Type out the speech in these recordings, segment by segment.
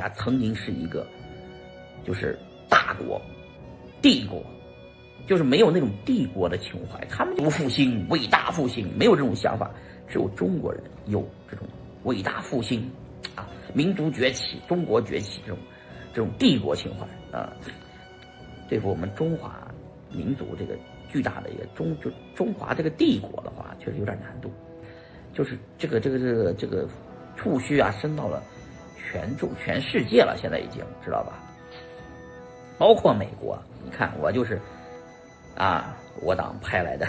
啊，曾经是一个就是大国、帝国，就是没有那种帝国的情怀，他们就复兴、伟大复兴，没有这种想法，只有中国人有这种伟大复兴啊，民族崛起、中国崛起这种这种帝国情怀啊，对付我们中华民族这个巨大的一个中就中华这个帝国的话，确实有点难度，就是这个这个这个这个触须啊，伸到了。全中全世界了，现在已经知道吧？包括美国，你看我就是，啊，我党派来的，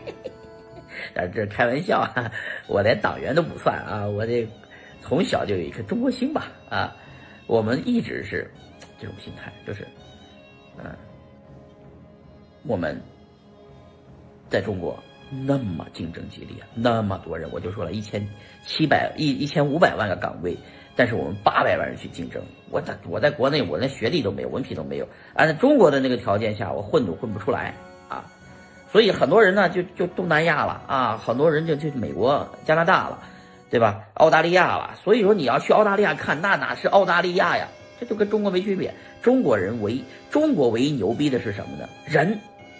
啊，这开玩笑啊，我连党员都不算啊，我这从小就有一颗中国心吧，啊，我们一直是这种心态，就是，嗯，我们在中国那么竞争激烈，那么多人，我就说了一千七百一一千五百万个岗位。但是我们八百万人去竞争，我在我在国内，我连学历都没有，文凭都没有。按照中国的那个条件下，我混都混不出来啊！所以很多人呢，就就东南亚了啊，很多人就去美国、加拿大了，对吧？澳大利亚了。所以说你要去澳大利亚看，那哪是澳大利亚呀？这就跟中国没区别。中国人唯一中国唯一牛逼的是什么呢？人，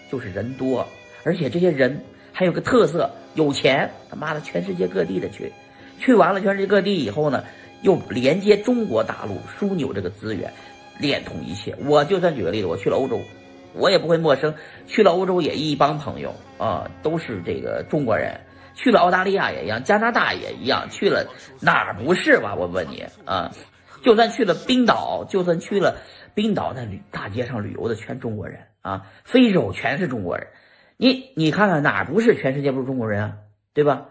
就是人多，而且这些人还有个特色，有钱。他妈的，全世界各地的去，去完了全世界各地以后呢？又连接中国大陆枢纽这个资源，连通一切。我就算举个例子，我去了欧洲，我也不会陌生。去了欧洲也一帮朋友啊，都是这个中国人。去了澳大利亚也一样，加拿大也一样。去了哪儿不是吧？我问你啊，就算去了冰岛，就算去了冰岛，那旅大街上旅游的全中国人啊，非洲全是中国人。你你看看哪儿不是全世界不是中国人啊？对吧？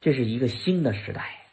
这是一个新的时代。